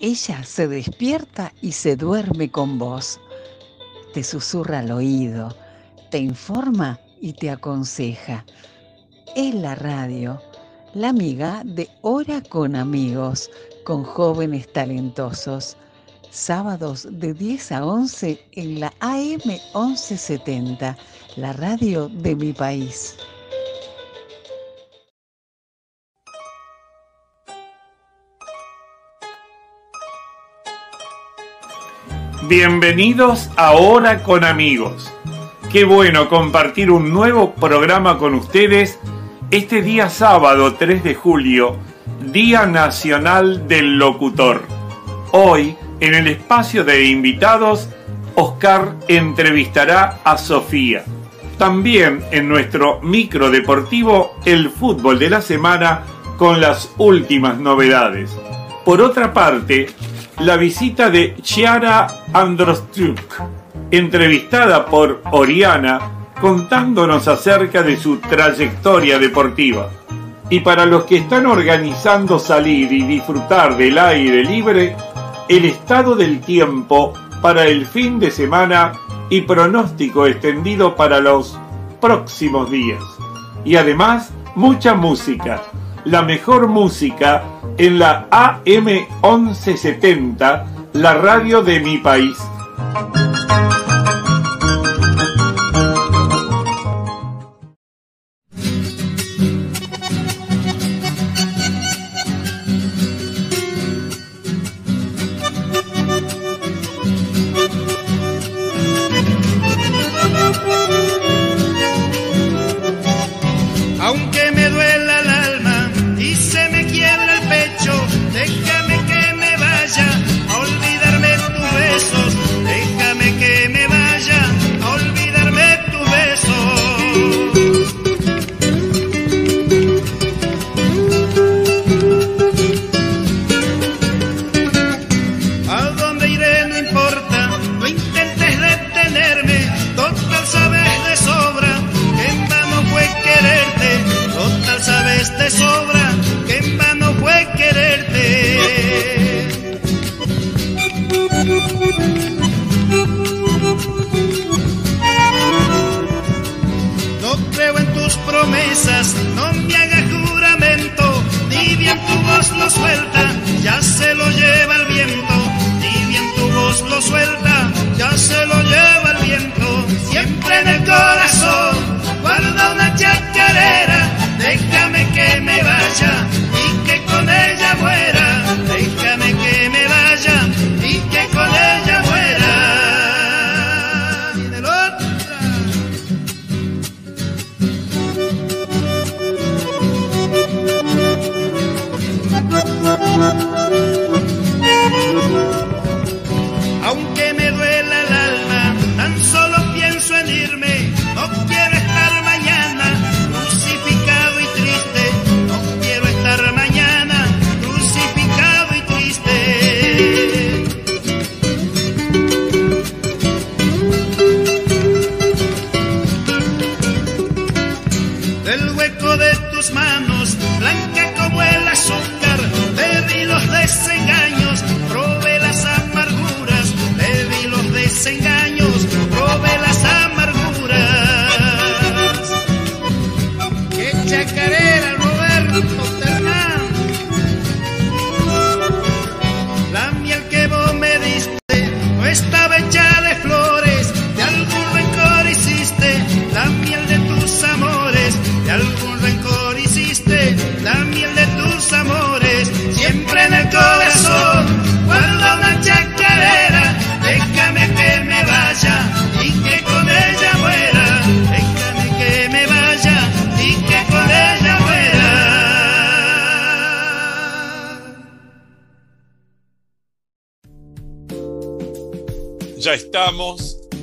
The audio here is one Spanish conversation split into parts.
Ella se despierta y se duerme con vos. Te susurra al oído, te informa y te aconseja. Es la radio, la amiga de Hora con Amigos, con jóvenes talentosos. Sábados de 10 a 11 en la AM 1170, la radio de mi país. Bienvenidos a Hora con Amigos. Qué bueno compartir un nuevo programa con ustedes este día sábado 3 de julio, Día Nacional del Locutor. Hoy, en el espacio de invitados, Oscar entrevistará a Sofía. También en nuestro micro deportivo, el fútbol de la semana con las últimas novedades. Por otra parte, la visita de Chiara Androstruk, entrevistada por Oriana, contándonos acerca de su trayectoria deportiva. Y para los que están organizando salir y disfrutar del aire libre, el estado del tiempo para el fin de semana y pronóstico extendido para los próximos días. Y además, mucha música la mejor música en la AM 1170, la radio de mi país.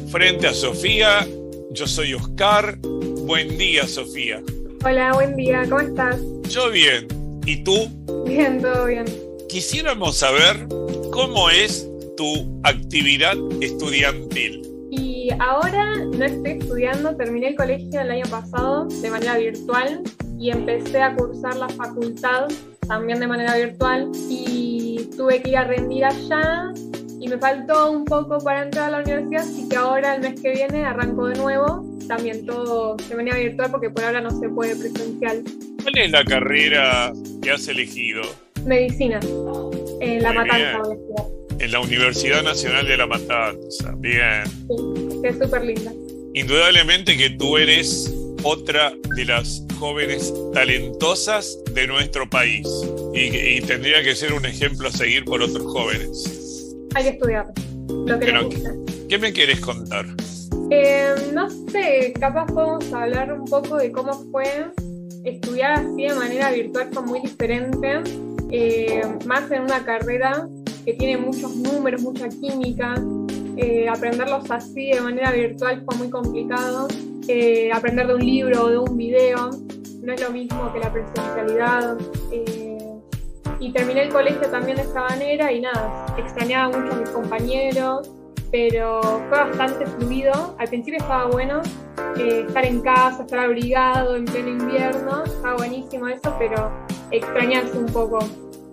Frente a Sofía. Yo soy Oscar. Buen día, Sofía. Hola, buen día. ¿Cómo estás? Yo bien. ¿Y tú? Bien, todo bien. Quisiéramos saber cómo es tu actividad estudiantil. Y ahora no estoy estudiando, terminé el colegio el año pasado de manera virtual y empecé a cursar la facultad también de manera virtual y tuve que ir a rendir allá me faltó un poco para entrar a la universidad, así que ahora el mes que viene arranco de nuevo, también todo de manera virtual porque por ahora no se puede presencial. ¿Cuál es la carrera que has elegido? Medicina, en La Muy Matanza. bien. En la Universidad Nacional de La Matanza. Bien. Sí, es súper linda. Indudablemente que tú eres otra de las jóvenes talentosas de nuestro país y, y tendría que ser un ejemplo a seguir por otros jóvenes. Hay que estudiar lo que Pero- nos gusta. ¿Qué me quieres contar? Eh, no sé, capaz podemos hablar un poco de cómo fue estudiar así de manera virtual, fue muy diferente, eh, más en una carrera que tiene muchos números, mucha química, eh, aprenderlos así de manera virtual fue muy complicado, aprender de un libro o de un video no es lo mismo que la presencialidad. eh, y terminé el colegio también de esta manera y nada, extrañaba mucho a mis compañeros, pero fue bastante fluido. Al principio estaba bueno eh, estar en casa, estar abrigado en pleno invierno, estaba buenísimo eso, pero extrañarse un poco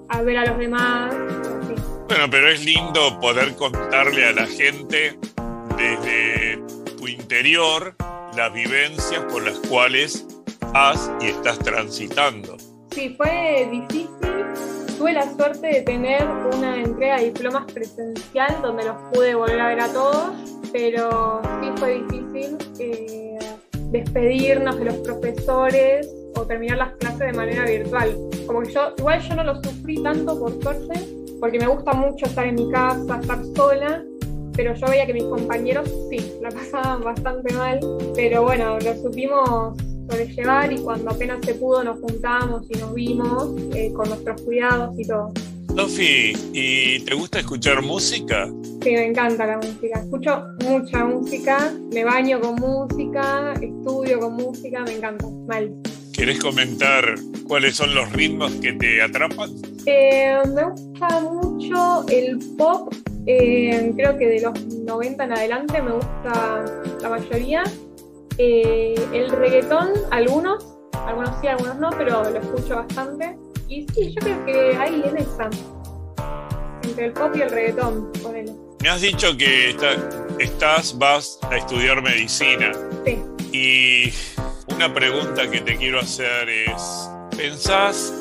a ver a los demás. así. Bueno, pero es lindo poder contarle a la gente desde tu interior las vivencias por las cuales has y estás transitando. Sí, fue difícil. Tuve la suerte de tener una entrega de diplomas presencial donde los pude volver a ver a todos, pero sí fue difícil eh, despedirnos de los profesores o terminar las clases de manera virtual. Como que yo, igual yo no lo sufrí tanto por suerte, porque me gusta mucho estar en mi casa, estar sola, pero yo veía que mis compañeros sí, la pasaban bastante mal, pero bueno, lo supimos sobrellevar y cuando apenas se pudo nos juntamos y nos vimos eh, con nuestros cuidados y todo. Sofi, ¿y te gusta escuchar música? Sí, me encanta la música. Escucho mucha música, me baño con música, estudio con música, me encanta. Mal. ¿Querés comentar cuáles son los ritmos que te atrapan? Eh, me gusta mucho el pop, eh, creo que de los 90 en adelante me gusta la mayoría. Eh, el reggaetón, algunos, algunos sí, algunos no, pero lo escucho bastante. Y sí, yo creo que ahí en esa, entre el pop y el reggaetón, ponele. Me has dicho que está- estás, vas a estudiar medicina. Sí. Y una pregunta que te quiero hacer es, ¿pensás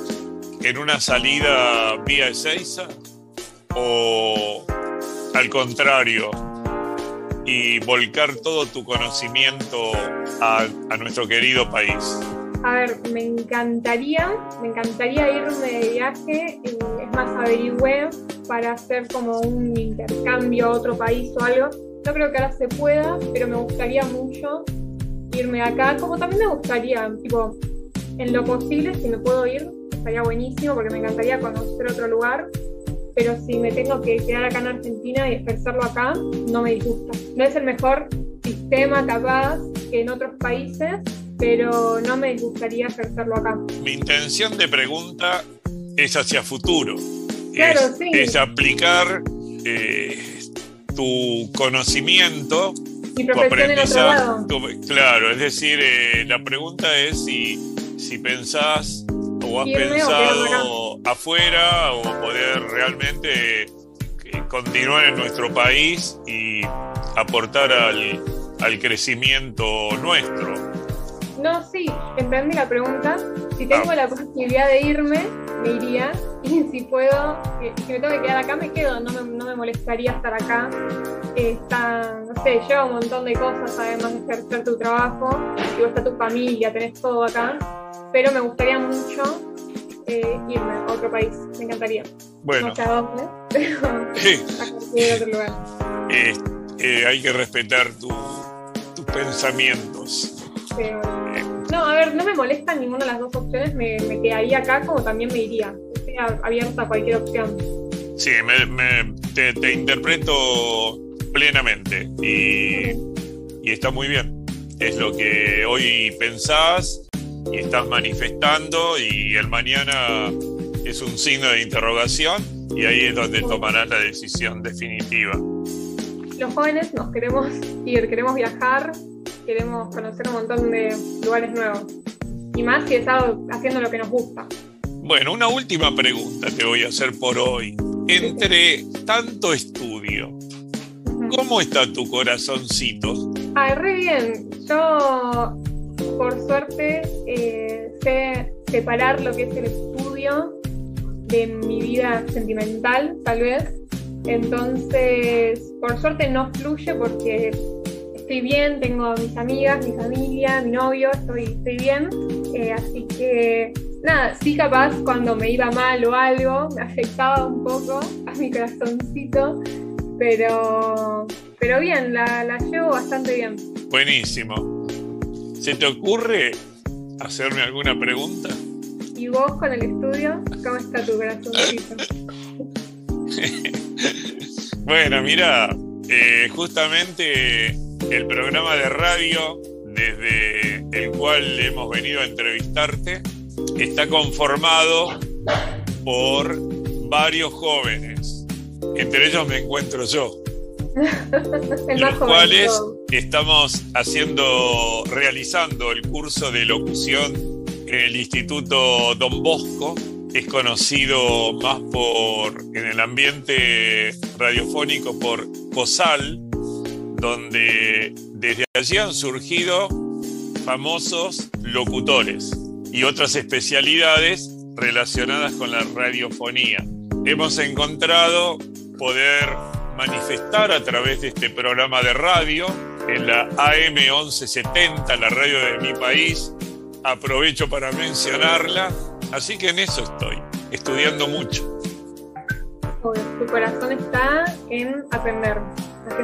en una salida vía Ezeiza o al contrario y volcar todo tu conocimiento a, a nuestro querido país? A ver, me encantaría, me encantaría irme de viaje, es más, averigüé para hacer como un intercambio a otro país o algo. No creo que ahora se pueda, pero me gustaría mucho irme acá, como también me gustaría, tipo, en lo posible, si me puedo ir, estaría buenísimo porque me encantaría conocer otro lugar, pero si me tengo que quedar acá en Argentina y ejercerlo acá, no me disgusta. No es el mejor sistema capaz que en otros países, pero no me gustaría ejercerlo acá. Mi intención de pregunta es hacia futuro. Claro, es, sí. es aplicar eh, tu conocimiento Mi tu aprendizaje. tu- claro, es decir, eh, la pregunta es si, si pensás o has pensado afuera o poder realmente eh, continuar en nuestro país y aportar al, al crecimiento nuestro. No, sí, entendí la pregunta. Si tengo Ah. la posibilidad de irme, me iría. Y si puedo, eh, si me tengo que quedar acá, me quedo. No me, no me molestaría estar acá. Está, no sé, lleva un montón de cosas, además de ejercer tu trabajo. Si vos está tu familia, tenés todo acá. Pero me gustaría mucho eh, irme a otro país. Me encantaría. Bueno, No sé a dónde, pero a cualquier otro lugar. eh, eh, hay que respetar tu- tus pensamientos. Pero, no, a ver, no me molesta ninguna de las dos opciones, me, me quedaría acá como también me iría. Estoy abierta a cualquier opción. Sí, me, me- te, te interpreto plenamente y, y está muy bien. Es lo que hoy pensás y estás manifestando y el mañana es un signo de interrogación y ahí es donde tomarás la decisión definitiva. Los jóvenes nos queremos ir, queremos viajar, queremos conocer un montón de lugares nuevos. Y más si estamos haciendo lo que nos gusta. Bueno, una última pregunta te voy a hacer por hoy. entre tanto estudio, ¿cómo está tu corazoncito? Ah, re bien. Yo, por suerte, eh, sé separar lo que es el estudio de mi vida sentimental, tal vez. Entonces, por suerte no fluye porque estoy bien, tengo mis amigas, mi familia, mi novio, estoy, bien. Eh, así que, nada, sí capaz cuando me iba mal o algo, me afectaba un poco a mi corazoncito, pero, pero bien, la, la llevo bastante bien. Buenísimo. ¿Se te ocurre hacerme alguna pregunta? ¿Y vos con el estudio? ¿Cómo está tu corazoncito? bueno, mira, eh, justamente el programa de radio desde el cual hemos venido a entrevistarte está conformado por varios jóvenes. Entre ellos me encuentro yo. los cuales estamos haciendo, realizando el curso de locución el Instituto Don Bosco es conocido más por en el ambiente radiofónico por COSAL, donde desde allí han surgido famosos locutores y otras especialidades relacionadas con la radiofonía. Hemos encontrado poder manifestar a través de este programa de radio en la AM 1170, la radio de mi país, aprovecho para mencionarla, así que en eso estoy, estudiando mucho. Tu corazón está en aprender.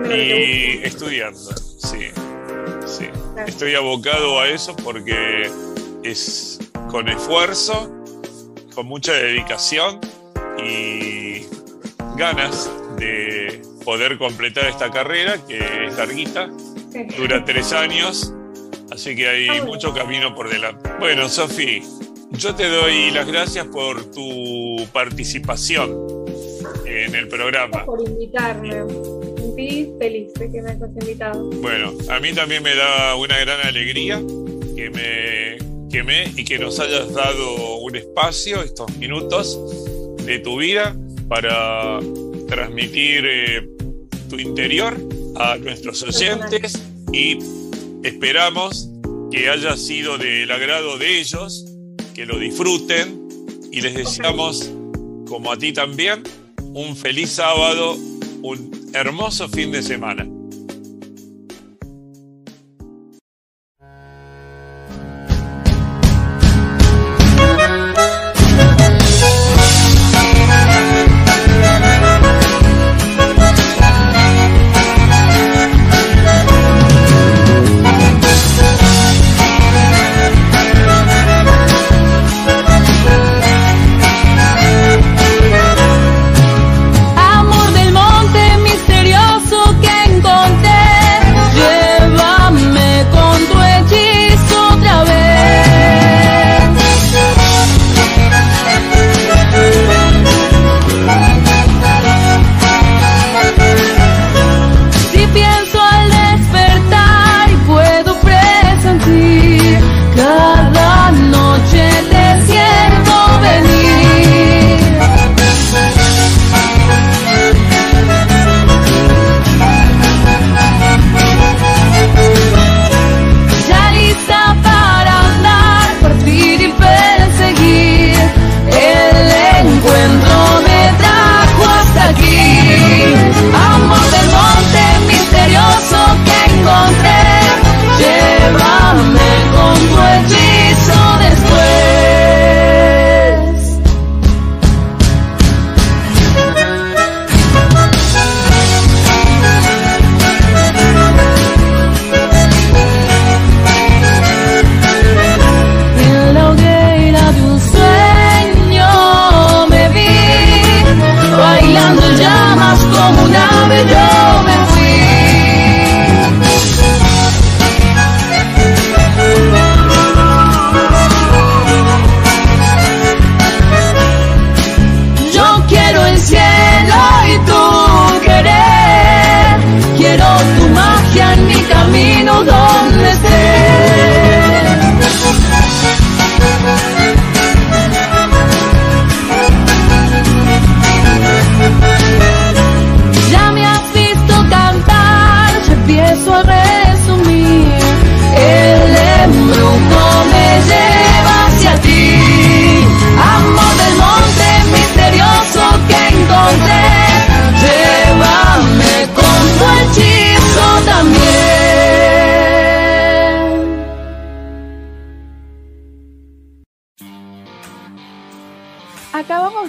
Y estudiando, sí. sí. Estoy abocado a eso porque es con esfuerzo, con mucha dedicación y ganas de poder completar esta carrera que es larguita, dura tres años Así que hay mucho camino por delante. Bueno, Sofi, yo te doy las gracias por tu participación en el programa. Por invitarme. Feliz de que me hayas invitado. Bueno, a mí también me da una gran alegría que me, que me y que nos hayas dado un espacio, estos minutos de tu vida para transmitir eh, tu interior a nuestros oyentes y Esperamos que haya sido del agrado de ellos, que lo disfruten y les deseamos, como a ti también, un feliz sábado, un hermoso fin de semana.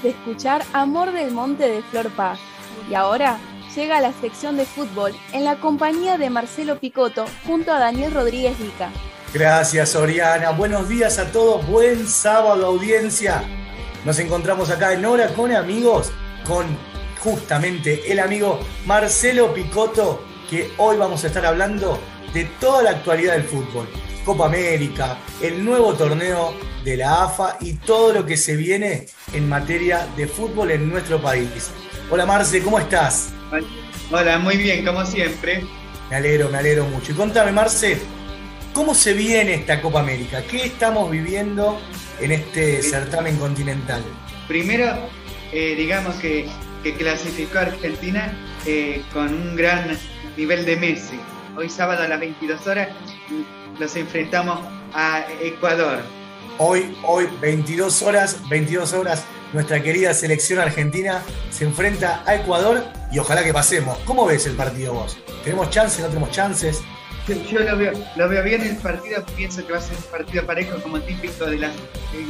De escuchar Amor del Monte de Flor Paz y ahora llega la sección de fútbol en la compañía de Marcelo Picotto junto a Daniel Rodríguez Vica. Gracias, Oriana. Buenos días a todos. Buen sábado, audiencia. Nos encontramos acá en Hora con amigos, con justamente el amigo Marcelo Picotto, que hoy vamos a estar hablando de toda la actualidad del fútbol. Copa América, el nuevo torneo de la AFA y todo lo que se viene en materia de fútbol en nuestro país. Hola Marce, ¿cómo estás? Hola, muy bien, como siempre. Me alegro, me alegro mucho. Y contame, Marce, ¿cómo se viene esta Copa América? ¿Qué estamos viviendo en este certamen continental? Primero, eh, digamos que, clasificó Argentina eh, con un gran nivel de Messi. Hoy sábado a las 22 horas nos enfrentamos a Ecuador. Hoy, hoy, 22 horas, 22 horas, nuestra querida selección argentina se enfrenta a Ecuador y ojalá que pasemos. ¿Cómo ves el partido vos? ¿Tenemos chances? ¿No tenemos chances? Yo lo veo, lo veo bien el partido, pienso que va a ser un partido parejo como típico de, la,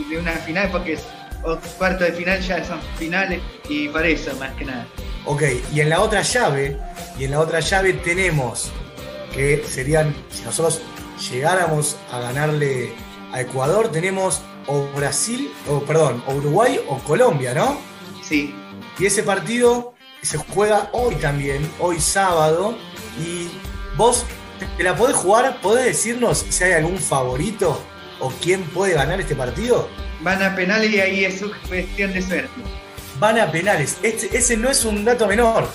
de una final, porque es o cuarto de final ya son finales y para eso más que nada. Ok, y en la otra llave, y en la otra llave tenemos que serían, si nosotros llegáramos a ganarle a Ecuador, tenemos o Brasil, o perdón, o Uruguay o Colombia, ¿no? Sí. Y ese partido se juega hoy también, hoy sábado, y vos te la podés jugar, podés decirnos si hay algún favorito o quién puede ganar este partido. Van a penales y ahí es su cuestión de suerte. Van a penales, este, ese no es un dato menor,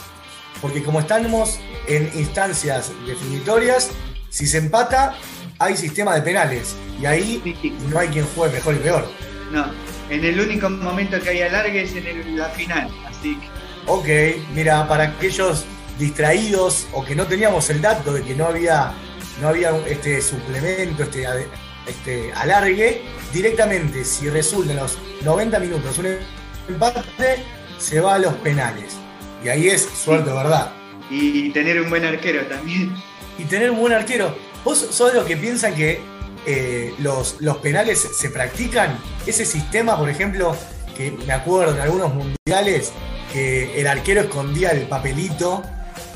porque como estamos en instancias definitorias, si se empata, hay sistema de penales. Y ahí no hay quien juegue mejor y peor. No, en el único momento que hay alargue es en la final. Así que. Ok, mira, para aquellos distraídos o que no teníamos el dato de que no había, no había este suplemento, este, este alargue, directamente, si resulta en los 90 minutos un empate, se va a los penales. Y ahí es suerte, ¿verdad? Y tener un buen arquero también. Y tener un buen arquero. ¿Vos sos de los que piensan que eh, los, los penales se practican? Ese sistema, por ejemplo, que me acuerdo en algunos mundiales, que el arquero escondía el papelito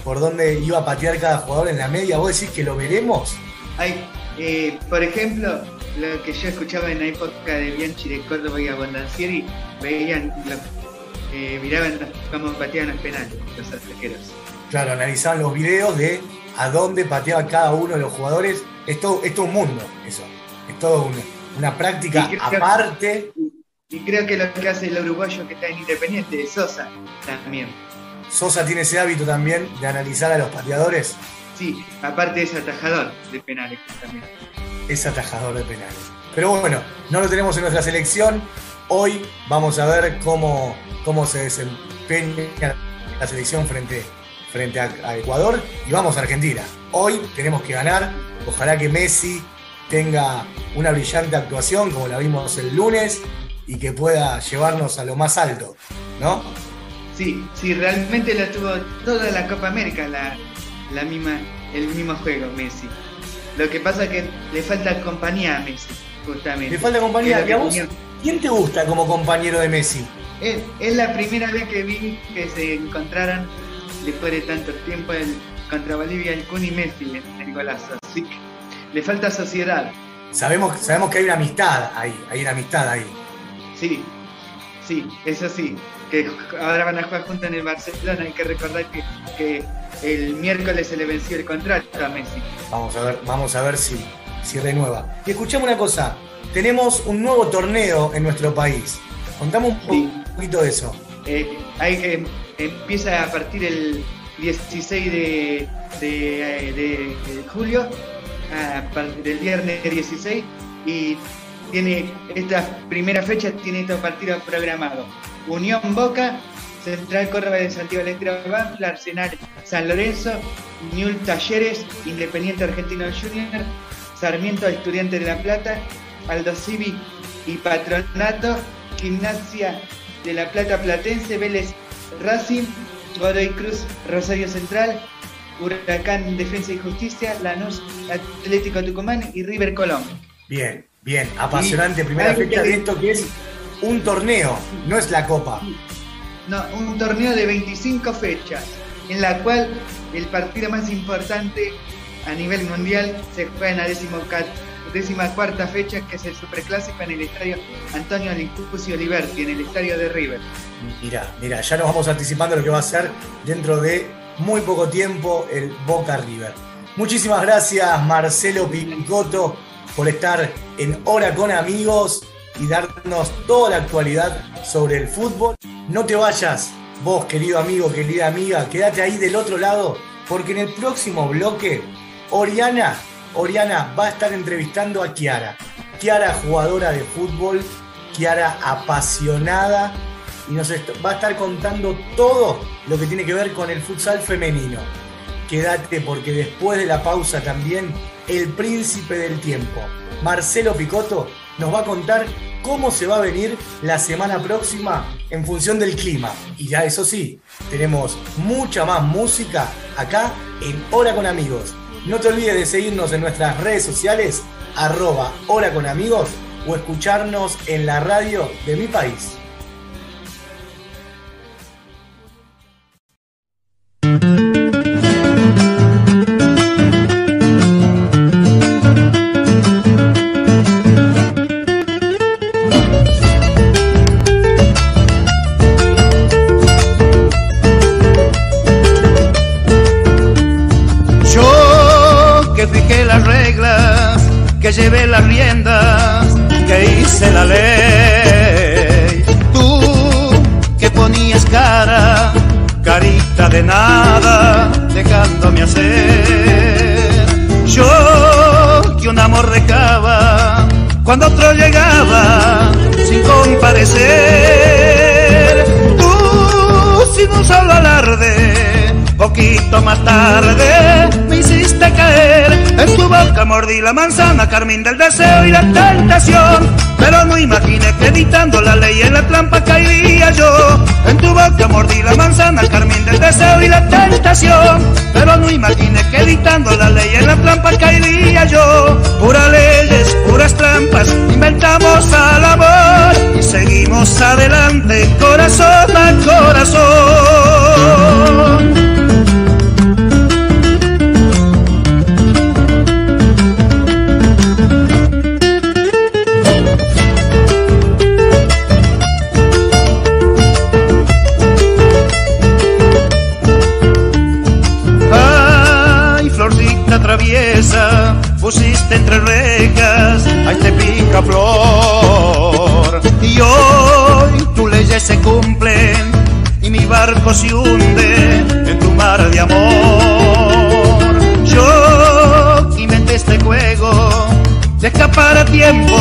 por donde iba a patear cada jugador en la media, ¿vos decís que lo veremos? Hay, eh, por ejemplo, lo que yo escuchaba en la época de Bianchi de Córdoba y Abondancieri, veían, eh, miraban cómo pateaban los penales los arqueros. Claro, analizaban los videos de a dónde pateaba cada uno de los jugadores. Es todo, un mundo eso. Es todo una, práctica aparte. y creo que lo que hace el uruguayo que está en Independiente es Sosa también. Sosa tiene ese hábito también de analizar a los pateadores. Sí, aparte es atajador de penales también. Es atajador de penales. Pero bueno, no lo tenemos en nuestra selección. Hoy vamos a ver cómo, cómo se desempeña la selección frente frente a, Ecuador y vamos a Argentina. Hoy tenemos que ganar. Ojalá que Messi tenga una brillante actuación como la vimos el lunes y que pueda llevarnos a lo más alto, ¿no? Sí, sí, realmente la tuvo toda la Copa América, la, misma, el mismo juego, Messi. Lo que pasa es que le falta compañía a Messi, justamente. Le falta compañía. ¿Quién te gusta como compañero de Messi? Es, es la primera vez que vi que se encontraran después de tanto tiempo el, contra Bolivia el Kun y Messi en el golazo. Así que le falta sociedad. Sabemos, sabemos que hay una amistad ahí, hay una amistad ahí. Sí, sí, eso sí. Que ahora van a jugar juntos en el Barcelona. Hay que recordar que, que el miércoles se le venció el contrato a Messi. Vamos a ver, vamos a ver si, si renueva. Y escuchamos una cosa. Tenemos un nuevo torneo en nuestro país. Contamos un poquito de eso. Eh, hay que empieza a partir el 16 de, de, julio, del viernes 16, y tiene esta primera fecha tiene estos partidos programados. Unión Boca, Central Córdoba de Santiago del Estero Banfield, Arsenal San Lorenzo, Newell Talleres, Independiente Argentino Junior, Sarmiento Estudiante de La Plata, Aldo Civi y Patronato, Gimnasia de La Plata Platense, Vélez Racing, Godoy Cruz, Rosario Central, Huracán Defensa y Justicia, Lanús Atlético Tucumán y River Colón. Bien, bien, apasionante primera fecha de esto que es un torneo, no es la Copa. No, un torneo de 25 fechas, en la cual el partido más importante a nivel mundial se juega en la décima cuarta fecha, que es el Superclásico en el estadio Antonio Lincus Oliverti, en el estadio de River. Mira, mira, ya nos vamos anticipando lo que va a ser dentro de muy poco tiempo el Boca River. Muchísimas gracias Marcelo Picotto por estar en Hora con Amigos y darnos toda la actualidad sobre el fútbol. No te vayas, vos querido amigo, querida amiga, quédate ahí del otro lado, porque en el próximo bloque, Oriana, Oriana va a estar entrevistando a Kiara. Kiara, jugadora de fútbol, Kiara apasionada y nos va a estar contando todo lo que tiene que ver con el futsal femenino. Quédate porque después de la pausa también el príncipe del tiempo, Marcelo Picotto, nos va a contar cómo se va a venir la semana próxima en función del clima. Y ya eso sí, tenemos mucha más música acá en Hora con Amigos. No te olvides de seguirnos en nuestras redes sociales, arroba Hora con Amigos, o escucharnos en la radio de mi país. Poquito más tarde, me hiciste caer en tu boca mordí la manzana, carmín del deseo y la tentación. Pero no imaginé que editando la ley en la trampa caería yo. En tu boca mordí la manzana, carmín del deseo y la tentación. Pero no imaginé que editando la ley en la trampa caería yo. Puras leyes, puras trampas, inventamos al amor y seguimos adelante, corazón a corazón. Flor. Y hoy tus leyes se cumplen y mi barco se hunde en tu mar de amor. Yo inventé este juego de escapar a tiempo,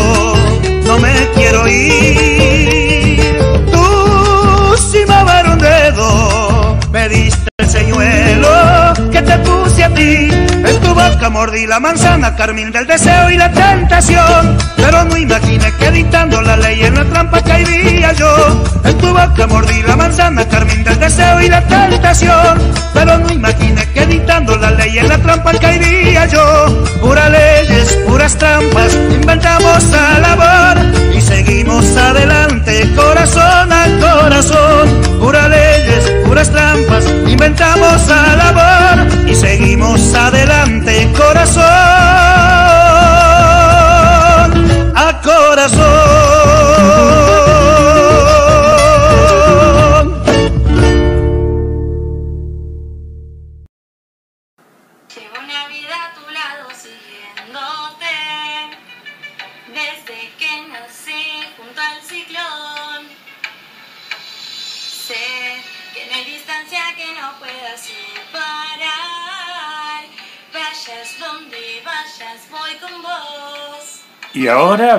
boca mordí la manzana, carmín del deseo y la tentación. Pero no imaginé que dictando la ley en la trampa caería yo. En tu boca mordí la manzana, carmín del deseo y la tentación. Pero no imaginé que dictando la ley en la trampa caería yo. Puras leyes, puras trampas, inventamos a labor y seguimos adelante,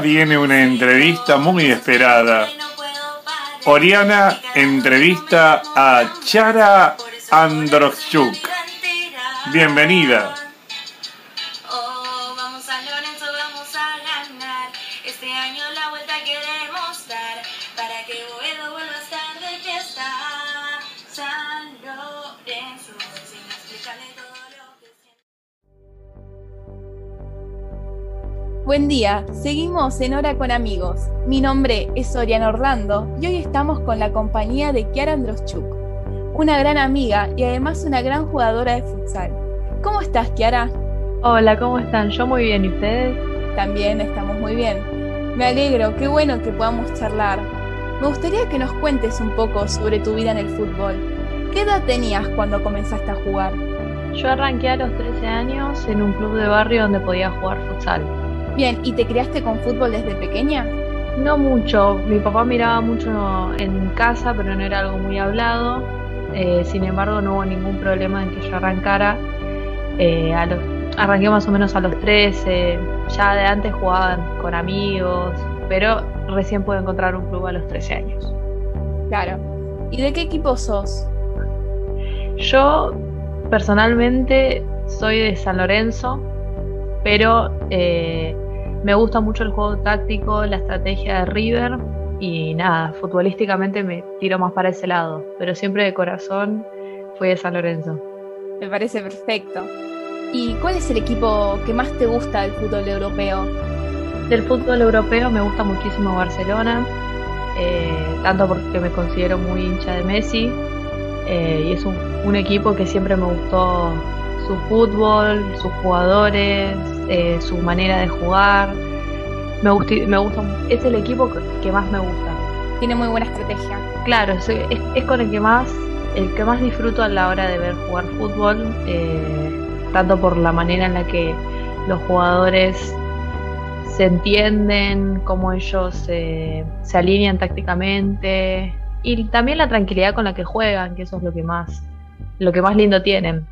viene una entrevista muy esperada. Oriana entrevista a Chara Androchuk. Bienvenida. Buen día, seguimos en Hora con Amigos. Mi nombre es Oriana Orlando y hoy estamos con la compañía de Kiara Androschuk, una gran amiga y además una gran jugadora de futsal. ¿Cómo estás, Kiara? Hola, ¿cómo están? Yo muy bien, ¿y ustedes? También estamos muy bien. Me alegro, qué bueno que podamos charlar. Me gustaría que nos cuentes un poco sobre tu vida en el fútbol. ¿Qué edad tenías cuando comenzaste a jugar? Yo arranqué a los 13 años en un club de barrio donde podía jugar futsal. Bien, ¿y te criaste con fútbol desde pequeña? No mucho, mi papá miraba mucho en casa, pero no era algo muy hablado. Eh, sin embargo, no hubo ningún problema en que yo arrancara. Eh, arranqué más o menos a los 13, ya de antes jugaban con amigos, pero recién pude encontrar un club a los 13 años. Claro. ¿Y de qué equipo sos? Yo personalmente soy de San Lorenzo, pero eh, me gusta mucho el juego táctico, la estrategia de River y nada, futbolísticamente me tiro más para ese lado, pero siempre de corazón fui de San Lorenzo. Me parece perfecto. ¿Y cuál es el equipo que más te gusta del fútbol europeo? Del fútbol europeo me gusta muchísimo Barcelona, eh, tanto porque me considero muy hincha de Messi eh, y es un, un equipo que siempre me gustó su fútbol, sus jugadores, eh, su manera de jugar. Me gusta, me gusta, es el equipo que más me gusta. Tiene muy buena estrategia. Claro, es, es, con el que más, el que más disfruto a la hora de ver jugar fútbol, eh, tanto por la manera en la que los jugadores se entienden, cómo ellos se alinean tácticamente y también la tranquilidad con la que juegan, que eso es lo que más, lo que más lindo tienen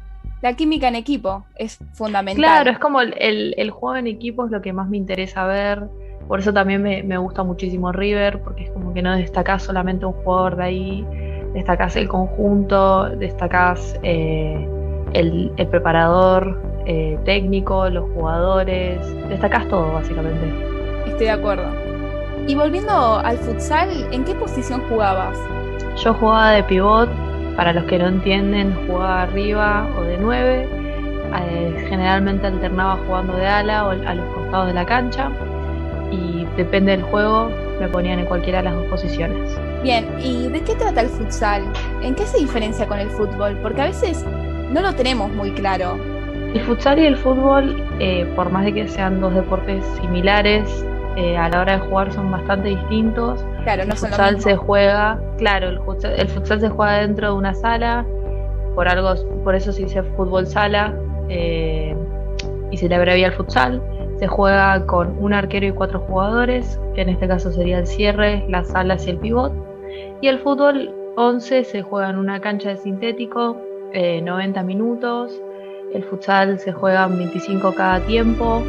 la química en equipo es fundamental. Claro, es como el, el, juego en equipo es lo que más me interesa ver. Por eso también me, me, gusta muchísimo River, porque es como que no destacás solamente un jugador de ahí, destacás el conjunto, destacás eh, el, el, preparador eh, técnico, los jugadores, destacás todo básicamente. Estoy de acuerdo. Y volviendo al futsal, ¿en qué posición jugabas? Yo jugaba de pivot, para los que no entienden, jugaba arriba o de 9. Eh, generalmente alternaba jugando de ala o a los costados de la cancha. Y depende del juego, me ponían en cualquiera de las dos posiciones. Bien, ¿y de qué trata el futsal? ¿En qué se diferencia con el fútbol? Porque a veces no lo tenemos muy claro. El futsal y el fútbol, eh, por más de que sean dos deportes similares, eh, a la hora de jugar son bastante distintos. Claro, no el futsal se juega, claro, el futsal, se juega dentro de una sala, por algo, por eso se dice fútbol sala eh, y se le abrevia el futsal. Se juega con un arquero y cuatro jugadores, que en este caso sería el cierre, las alas y el pivot. Y el fútbol 11 se juega en una cancha de sintético, 90 eh, minutos. El futsal se juega 25 cada tiempo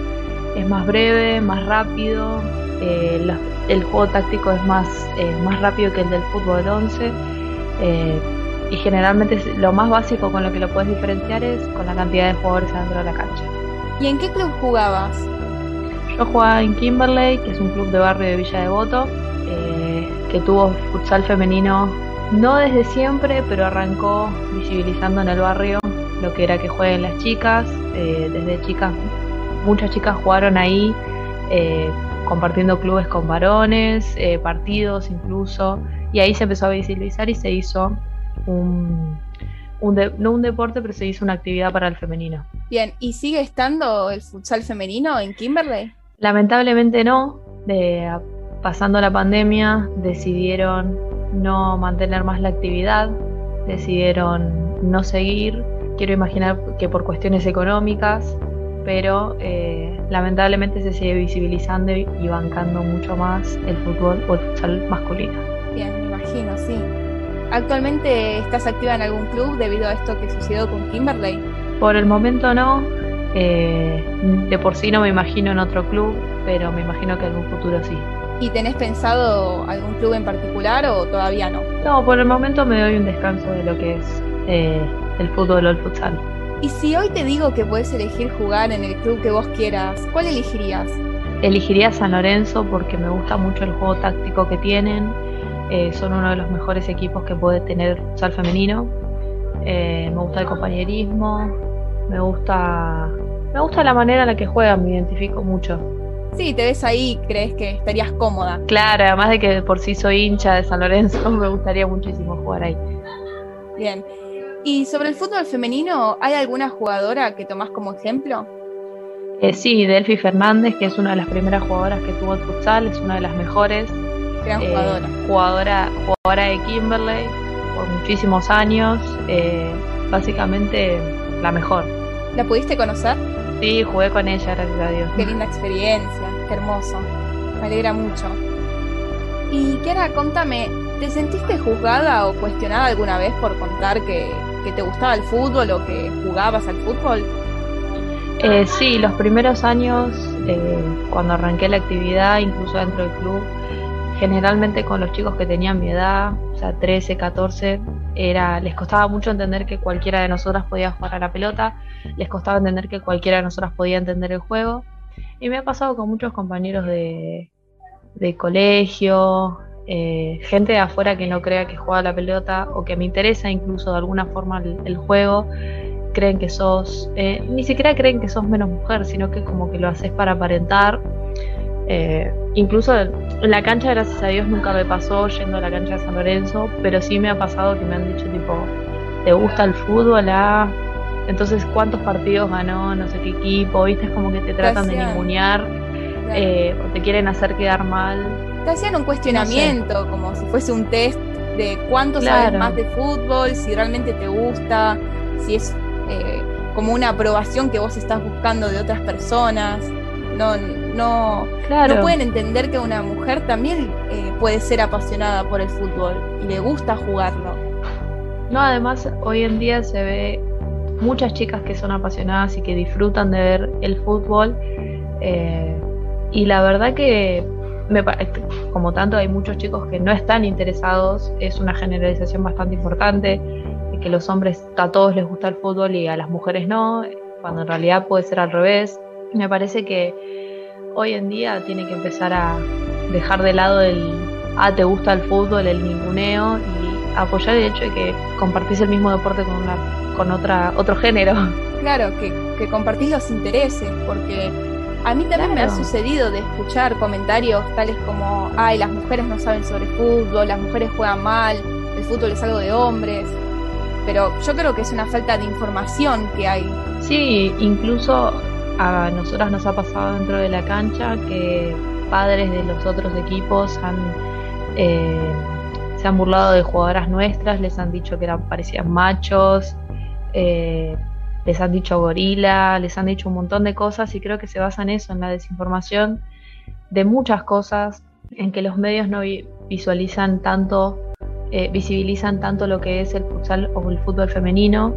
es más breve, más rápido, eh, el juego táctico es más, eh, más rápido que el del fútbol 11 eh, y generalmente lo más básico con lo que lo puedes diferenciar es con la cantidad de jugadores dentro de la cancha. ¿Y en qué club jugabas? Yo jugaba en Kimberley, que es un club de barrio de Villa Devoto, que tuvo futsal femenino no desde siempre, pero arrancó visibilizando en el barrio lo que era que jueguen las chicas, desde chicas muchas chicas jugaron ahí eh, compartiendo clubes con varones, eh, partidos incluso, y ahí se empezó a visibilizar y se hizo un, no un deporte, pero se hizo una actividad para el femenino. Bien, ¿y sigue estando el futsal femenino en Kimberley? Lamentablemente no, pasando la pandemia decidieron no mantener más la actividad, decidieron no seguir, quiero imaginar que por cuestiones económicas, pero eh, lamentablemente se sigue visibilizando y bancando mucho más el fútbol o el futsal masculino. Bien, me imagino, sí. ¿Actualmente estás activa en algún club debido a esto que sucedió con Kimberley? Por el momento no. Eh, de por sí no me imagino en otro club, pero me imagino que en algún futuro sí. ¿Y tenés pensado algún club en particular o todavía no? No, por el momento me doy un descanso de lo que es eh, el fútbol o el futsal. Y si hoy te digo que puedes elegir jugar en el club que vos quieras, ¿cuál elegirías? Elegiría San Lorenzo porque me gusta mucho el juego táctico que tienen. Eh, son uno de los mejores equipos que puede tener futsal femenino. Eh, me gusta el compañerismo, me gusta, me gusta la manera en la que juegan, me identifico mucho. Sí, te ves ahí, crees que estarías cómoda. Claro, además de que por sí soy hincha de San Lorenzo, me gustaría muchísimo jugar ahí. Bien. ¿Y sobre el fútbol femenino, hay alguna jugadora que tomás como ejemplo? Eh, sí, Delphi Fernández, que es una de las primeras jugadoras que tuvo el futsal, es una de las mejores. Gran Eh, jugadora. jugadora. Jugadora de Kimberley por muchísimos años. eh, básicamente la mejor. ¿La pudiste conocer? Sí, jugué con ella, gracias a Dios. Qué linda experiencia, qué hermoso. Me alegra mucho. Y Kiara, contame, ¿te sentiste juzgada o cuestionada alguna vez por contar que, te gustaba el fútbol o que jugabas al fútbol? Eh, sí, los primeros años, eh, cuando arranqué la actividad, incluso dentro del club, generalmente con los chicos que tenían mi edad, o sea, 13, 14, era, les costaba mucho entender que cualquiera de nosotras podía jugar a la pelota, les costaba entender que cualquiera de nosotras podía entender el juego. Y me ha pasado con muchos compañeros de colegio, eh, gente de afuera que no crea que juega la pelota o que me interesa incluso de alguna forma el, el juego creen que sos, eh, ni siquiera creen que sos menos mujer, sino que como que lo haces para aparentar. Eh, incluso en la cancha, gracias a Dios, nunca me pasó yendo a la cancha de San Lorenzo, pero sí me ha pasado que me han dicho tipo, ¿te gusta el fútbol? Ah, entonces, ¿cuántos partidos ganó? No sé qué equipo, viste, es como que te tratan de ningunear eh, o te quieren hacer quedar mal. Te hacían un cuestionamiento, como si fuese un test de cuánto sabes Claro. más de fútbol, si realmente te gusta, si es eh, como una aprobación que vos estás buscando de otras personas. No, no, Claro. no pueden entender que una mujer también eh, puede ser apasionada por el fútbol y le gusta jugarlo. No, además hoy en día se ve muchas chicas que son apasionadas y que disfrutan de ver el fútbol. eh, y la verdad que, me, pa- como tanto, hay muchos chicos que no están interesados. Es una generalización bastante importante, que los hombres a todos les gusta el fútbol y a las mujeres no, cuando en realidad puede ser al revés. Me parece que hoy en día tiene que empezar a dejar de lado el, ah, te gusta el fútbol, el ninguneo y apoyar el hecho de que compartís el mismo deporte con una con otra otro género. Claro, que, que compartís los intereses, porque a mí también me ha sucedido de escuchar comentarios tales como, ay, las mujeres no saben sobre fútbol, las mujeres juegan mal, el fútbol es algo de hombres, pero yo creo que es una falta de información que hay. Sí, incluso a nosotras nos ha pasado dentro de la cancha que padres de los otros equipos han eh, se han burlado de jugadoras nuestras, les han dicho que eran parecían machos, eh, les han dicho gorila, les han dicho un montón de cosas y creo que se basa en eso, en la desinformación de muchas cosas, en que los medios no vi- visualizan tanto, eh, visibilizan tanto lo que es el futsal o el fútbol femenino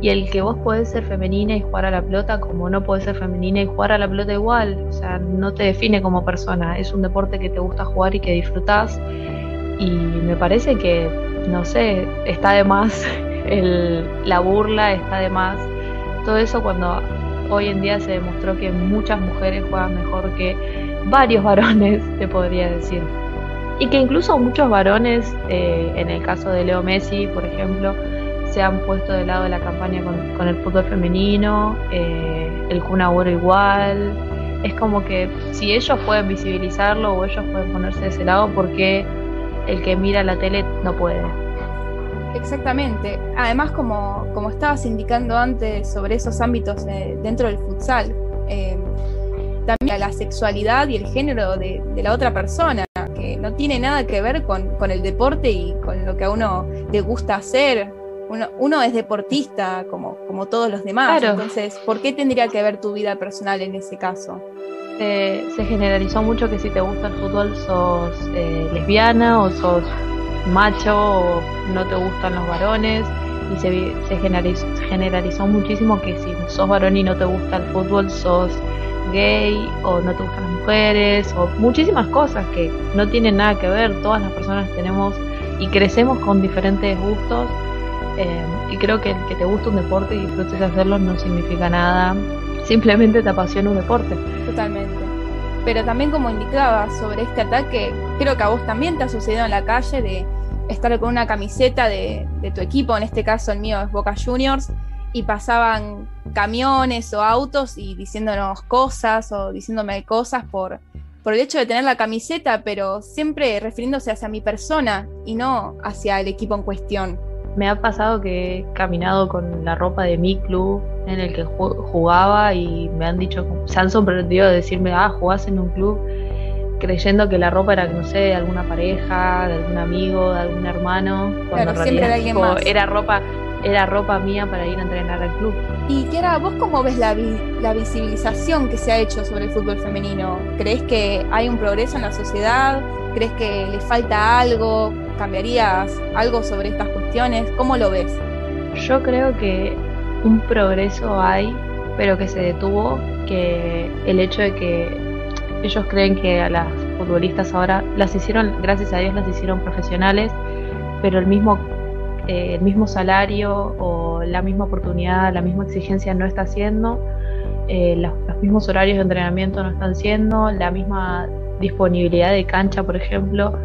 y el que vos podés ser femenina y jugar a la pelota como no podés ser femenina y jugar a la pelota igual, o sea, no te define como persona, es un deporte que te gusta jugar y que disfrutás y me parece que, no sé, está de más el- la burla, está de más todo eso cuando hoy en día se demostró que muchas mujeres juegan mejor que varios varones, te podría decir. Y que incluso muchos varones, eh, en el caso de Leo Messi, por ejemplo, se han puesto de lado de la campaña con, con el fútbol femenino, eh, el Kun Agüero igual. Es como que si ellos pueden visibilizarlo o ellos pueden ponerse de ese lado, porque el que mira la tele no puede? Exactamente. Además, como, como estabas indicando antes sobre esos ámbitos eh, dentro del futsal, eh, también la sexualidad y el género de, de la otra persona, que no tiene nada que ver con, con el deporte y con lo que a uno le gusta hacer. Uno, uno es deportista como, como todos los demás, Claro. entonces, ¿por qué tendría que ver tu vida personal en ese caso? Eh, se generalizó mucho que si te gusta el fútbol sos eh, lesbiana o sos macho o no te gustan los varones y se, se generalizó, generalizó muchísimo que si sos varón y no te gusta el fútbol sos gay o no te gustan las mujeres o muchísimas cosas que no tienen nada que ver, todas las personas tenemos y crecemos con diferentes gustos eh, y creo que el que te gusta un deporte y disfrutes hacerlo no significa nada, simplemente te apasiona un deporte. Totalmente. Pero también como indicaba sobre este ataque, creo que a vos también te ha sucedido en la calle de estar con una camiseta de, de tu equipo, en este caso el mío es Boca Juniors, y pasaban camiones o autos y diciéndonos cosas o diciéndome cosas por, por el hecho de tener la camiseta, pero siempre refiriéndose hacia mi persona y no hacia el equipo en cuestión. Me ha pasado que he caminado con la ropa de mi club en el que jugaba y me han dicho, se han sorprendido de decirme, ah, jugás en un club creyendo que la ropa era, no sé, de alguna pareja, de algún amigo, de algún hermano, cuando en realidad era ropa era ropa mía para ir a entrenar al club. Y Kiara, ¿vos cómo ves la, la visibilización que se ha hecho sobre el fútbol femenino? ¿Crees que hay un progreso en la sociedad? ¿Crees que le falta algo? ¿Cambiarías algo sobre estas cuestiones? ¿Cómo lo ves? Yo creo que un progreso hay, pero que se detuvo, que el hecho de que ellos creen que a las futbolistas ahora las hicieron, gracias a Dios las hicieron profesionales, pero el mismo eh, el mismo salario o la misma oportunidad, la misma exigencia no está siendo, eh, los, mismos horarios de entrenamiento no están siendo, la misma disponibilidad de cancha, por ejemplo,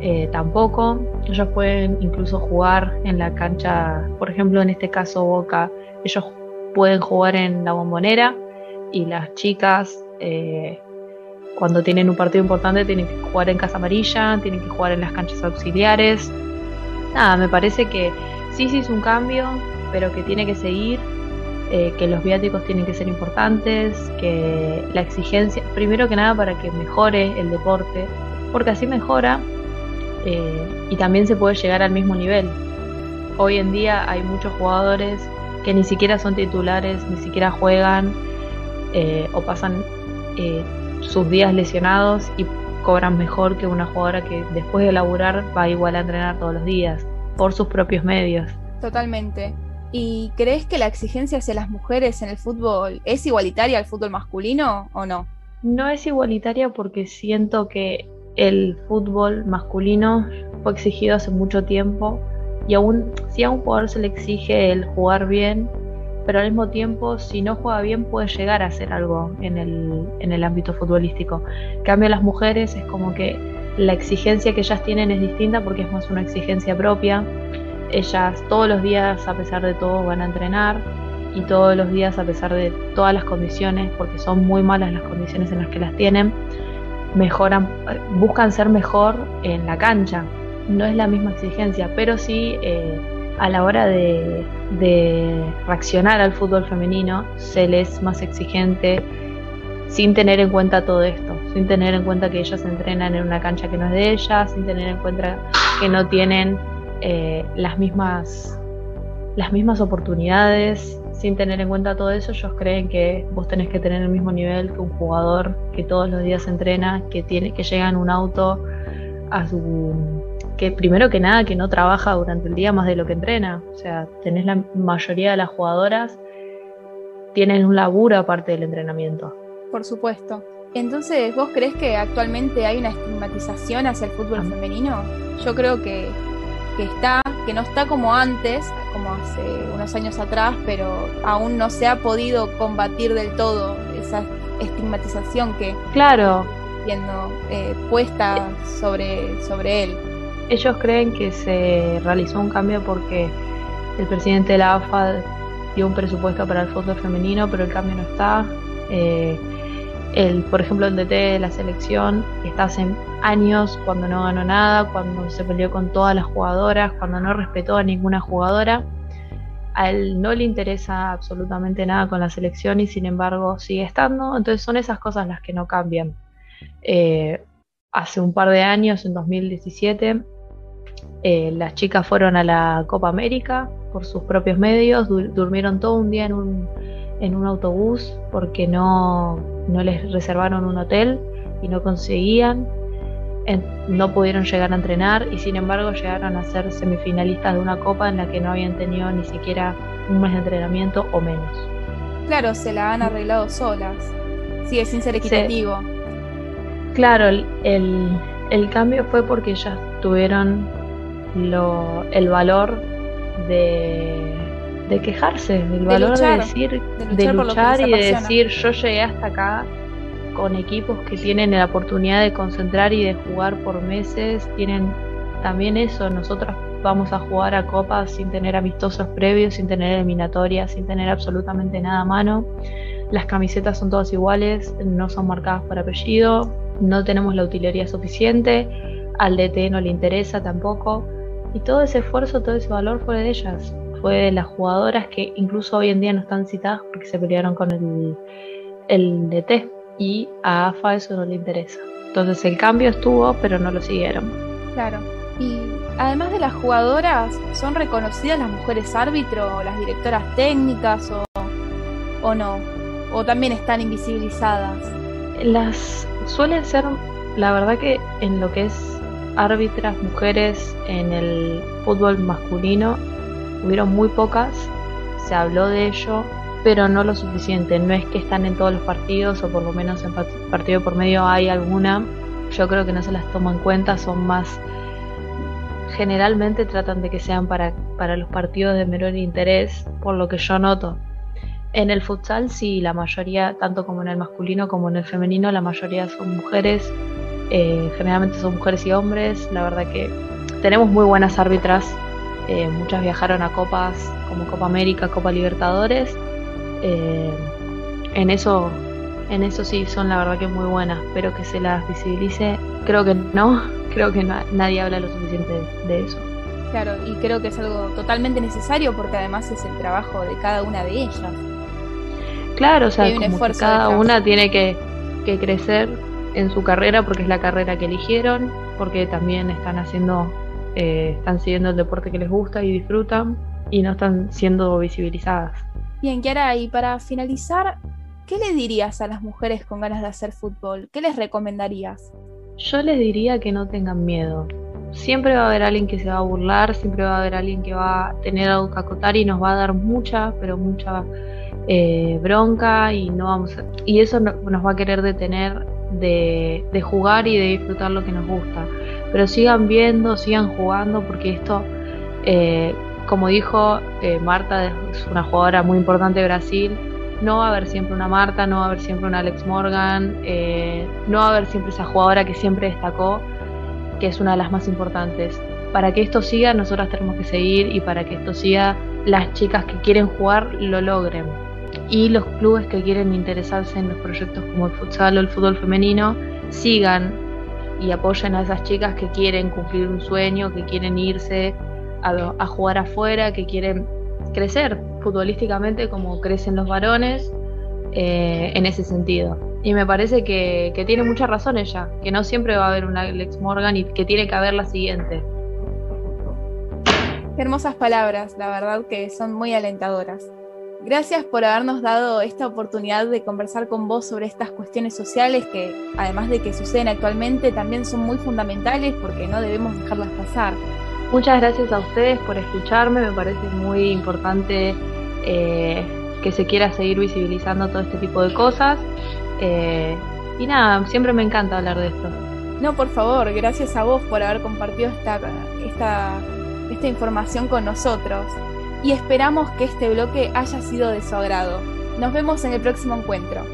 eh, tampoco. Ellos pueden incluso jugar en la cancha, por ejemplo, en este caso Boca, ellos pueden jugar en la bombonera y las chicas cuando tienen un partido importante tienen que jugar en Casa Amarilla, tienen que jugar en las canchas auxiliares, nada, me parece que sí, sí es un cambio, pero que tiene que seguir, eh, que los viáticos tienen que ser importantes, que la exigencia, primero que nada para que mejore el deporte, porque así mejora eh, y también se puede llegar al mismo nivel. Hoy en día hay muchos jugadores que ni siquiera son titulares, ni siquiera juegan eh, o pasan sus días lesionados y cobran mejor que una jugadora que después de laburar va igual a entrenar todos los días, por sus propios medios. Totalmente. ¿Y crees que la exigencia hacia las mujeres en el fútbol es igualitaria al fútbol masculino o no? No es igualitaria porque siento que el fútbol masculino fue exigido hace mucho tiempo y aún si a un jugador se le exige el jugar bien, pero al mismo tiempo, si no juega bien, puede llegar a hacer algo en el, en el ámbito futbolístico. En cambio, las mujeres es como que la exigencia que ellas tienen es distinta porque es más una exigencia propia. Ellas todos los días, a pesar de todo, van a entrenar y todos los días, a pesar de todas las condiciones, porque son muy malas las condiciones en las que las tienen, mejoran, buscan ser mejor en la cancha. No es la misma exigencia, pero sí eh, a la hora de, reaccionar al fútbol femenino se les es más exigente sin tener en cuenta todo esto, sin tener en cuenta que ellas entrenan en una cancha que no es de ellas, sin tener en cuenta que no tienen eh, las mismas las mismas oportunidades, sin tener en cuenta todo eso, ellos creen que vos tenés que tener el mismo nivel que un jugador que todos los días entrena, que tiene que llega en un auto a su que primero que nada que no trabaja durante el día más de lo que entrena. O sea, tenés la mayoría de las jugadoras tienen un laburo aparte del entrenamiento. Por supuesto. Entonces, ¿vos crees que actualmente hay una estigmatización hacia el fútbol femenino? Yo creo que, que está, que no está como antes, como hace unos años atrás, pero aún no se ha podido combatir del todo esa estigmatización que claro viendo eh, puesta sobre, sobre él ellos creen que se realizó un cambio porque el presidente de la AFA dio un presupuesto para el fútbol femenino, pero el cambio no está. Eh, el, por ejemplo, el DT de la selección está hace años cuando no ganó nada, cuando se peleó con todas las jugadoras, cuando no respetó a ninguna jugadora. A él no le interesa absolutamente nada con la selección y sin embargo sigue estando. Entonces son esas cosas las que no cambian. Eh, hace un par de años, en 2017, eh, las chicas fueron a la Copa América por sus propios medios, durmieron todo un día en un, en un autobús porque no, no, les reservaron un hotel y no conseguían, no pudieron llegar a entrenar y sin embargo llegaron a ser semifinalistas de una copa en la que no habían tenido ni siquiera un mes de entrenamiento o menos. Claro, se la han arreglado solas, sigue sin ser equitativo. Claro, el, el cambio fue porque ellas tuvieron lo, el valor de, de quejarse, el valor de decir, de luchar, y de decir yo llegué hasta acá con equipos que tienen la oportunidad de concentrar y de jugar por meses, tienen también eso, nosotros vamos a jugar a copas sin tener amistosos previos, sin tener eliminatorias, sin tener absolutamente nada a mano. Las camisetas son todas iguales, no son marcadas por apellido, no tenemos la utilería suficiente, al DT no le interesa tampoco. Y todo ese esfuerzo, todo ese valor fue de ellas, fue de las jugadoras que incluso hoy en día no están citadas porque se pelearon con el, el DT y a AFA eso no le interesa. Entonces el cambio estuvo, pero no lo siguieron. Claro. Y además de las jugadoras, ¿son reconocidas las mujeres árbitro, las directoras técnicas o, o no? ¿O también están invisibilizadas? Las suelen ser, la verdad que en lo que es árbitras mujeres en el fútbol masculino, hubieron muy pocas, se habló de ello, pero no lo suficiente. No es que están en todos los partidos o por lo menos en partido por medio hay alguna. Yo creo que no se las toma en cuenta, son más generalmente tratan de que sean para, para los partidos de menor interés, por lo que yo noto. En el futsal sí, la mayoría, tanto como en el masculino como en el femenino, la mayoría son mujeres, eh, generalmente son mujeres y hombres, la verdad que tenemos muy buenas árbitras, eh, muchas viajaron a copas como Copa América, Copa Libertadores, eh, en eso en eso sí son la verdad que muy buenas, pero que se las visibilice, creo que no, creo que nadie habla lo suficiente de, eso. Claro, y creo que es algo totalmente necesario porque además es el trabajo de cada una de ellas. Claro, o sea, cada una tiene que, que crecer en su carrera porque es la carrera que eligieron, porque también están haciendo, eh, están siguiendo el deporte que les gusta y disfrutan y no están siendo visibilizadas. Bien, Kiara, y para finalizar, ¿qué le dirías a las mujeres con ganas de hacer fútbol? ¿Qué les recomendarías? Yo les diría que no tengan miedo. Siempre va a haber alguien que se va a burlar, siempre va a haber alguien que va a tener algo que acotar y nos va a dar mucha, pero mucha eh, bronca y no vamos y eso nos va a querer detener de, de, jugar y de disfrutar lo que nos gusta. Pero sigan viendo, sigan jugando porque esto eh, como dijo eh, Marta, es una jugadora muy importante de Brasil. No va a haber siempre una Marta, no va a haber siempre una Alex Morgan, eh, no va a haber siempre esa jugadora que siempre destacó, que es una de las más importantes. Para que esto siga, nosotras tenemos que seguir y para que esto siga, las chicas que quieren jugar lo logren. Y los clubes que quieren interesarse en los proyectos como el futsal o el fútbol femenino, sigan y apoyen a esas chicas que quieren cumplir un sueño, que quieren irse a, jugar afuera, que quieren crecer futbolísticamente como crecen los varones eh, en ese sentido. Y me parece que, que, tiene mucha razón ella, que no siempre va a haber una Alex Morgan y que tiene que haber la siguiente. hermosas palabras, la verdad que son muy alentadoras. Gracias por habernos dado esta oportunidad de conversar con vos sobre estas cuestiones sociales que, además de que suceden actualmente, también son muy fundamentales porque no debemos dejarlas pasar. Muchas gracias a ustedes por escucharme, me parece muy importante eh, que se quiera seguir visibilizando todo este tipo de cosas. Eh, y nada, siempre me encanta hablar de esto. No, por favor, gracias a vos por haber compartido esta, esta, esta información con nosotros. Y esperamos que este bloque haya sido de su agrado. Nos vemos en el próximo encuentro.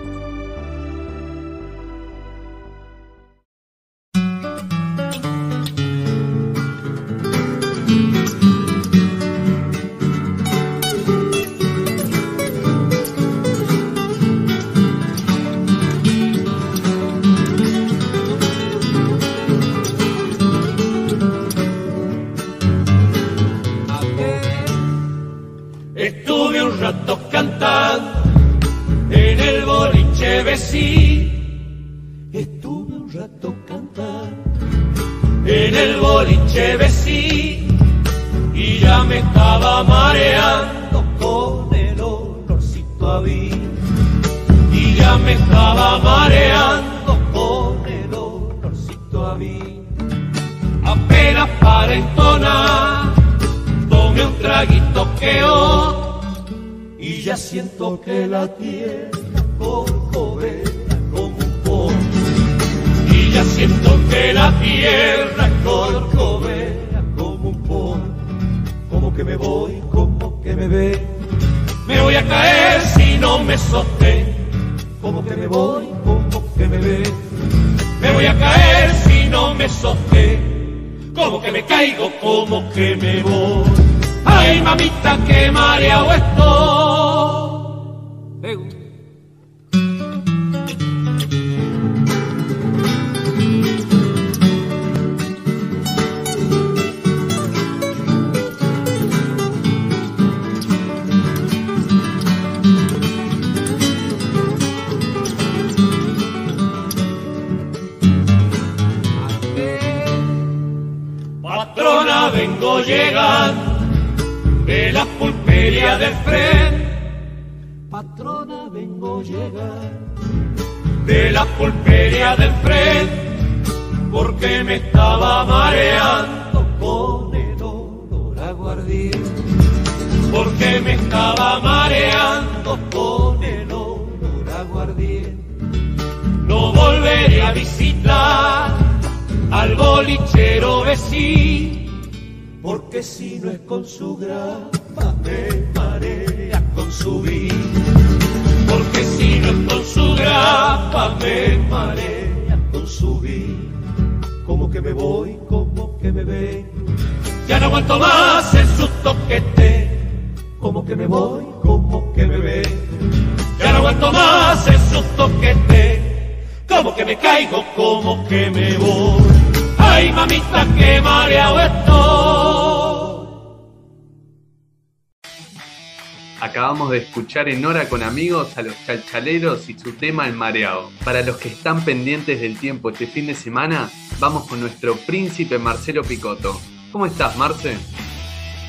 De escuchar en Hora con Amigos a los chalchaleros y su tema El Mareado. Para los que están pendientes del tiempo este fin de semana, vamos con nuestro príncipe Marcelo Picotto. ¿Cómo estás, Marce?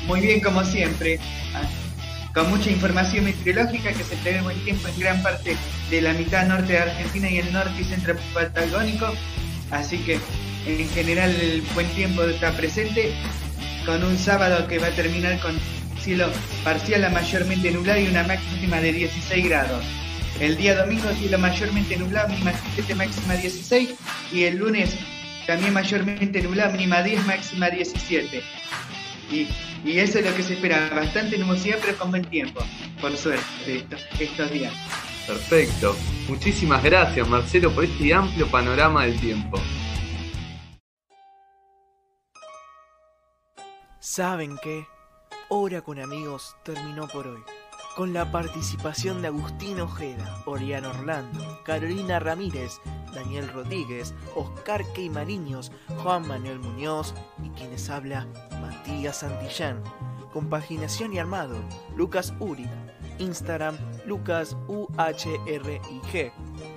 Muy bien, como siempre. Ah, con mucha información meteorológica que se prevé buen tiempo en gran parte de la mitad norte de Argentina y el norte y centro patagónico. Así que en general el buen tiempo está presente, con un sábado que va a terminar con cielo parcial a mayormente nublado y una máxima de 16 grados. El día domingo cielo mayormente nublado, mínima 7, máxima 16. Y el lunes también mayormente nublado, mínima 10, máxima 17. Y, y, eso es lo que se espera, bastante nubosidad pero con buen tiempo, por suerte, estos días. Perfecto. Muchísimas gracias Marcelo por este amplio panorama del tiempo. ¿Saben qué? Hora con amigos terminó por hoy. Con la participación de Agustín Ojeda, Oriana Orlando, Carolina Ramírez, Daniel Rodríguez, Oscar Queimariños, Juan Manuel Muñoz y quienes habla Matías Santillán. Compaginación y armado, Lucas Uri. Instagram, Lucas UHRIG.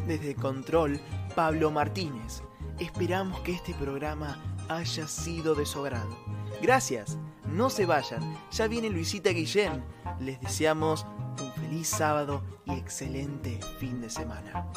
Desde Control, Pablo Martínez. Esperamos que este programa haya sido de su agrado. Gracias, no se vayan, ya viene Luisita Guillén. Les deseamos un feliz sábado y excelente fin de semana.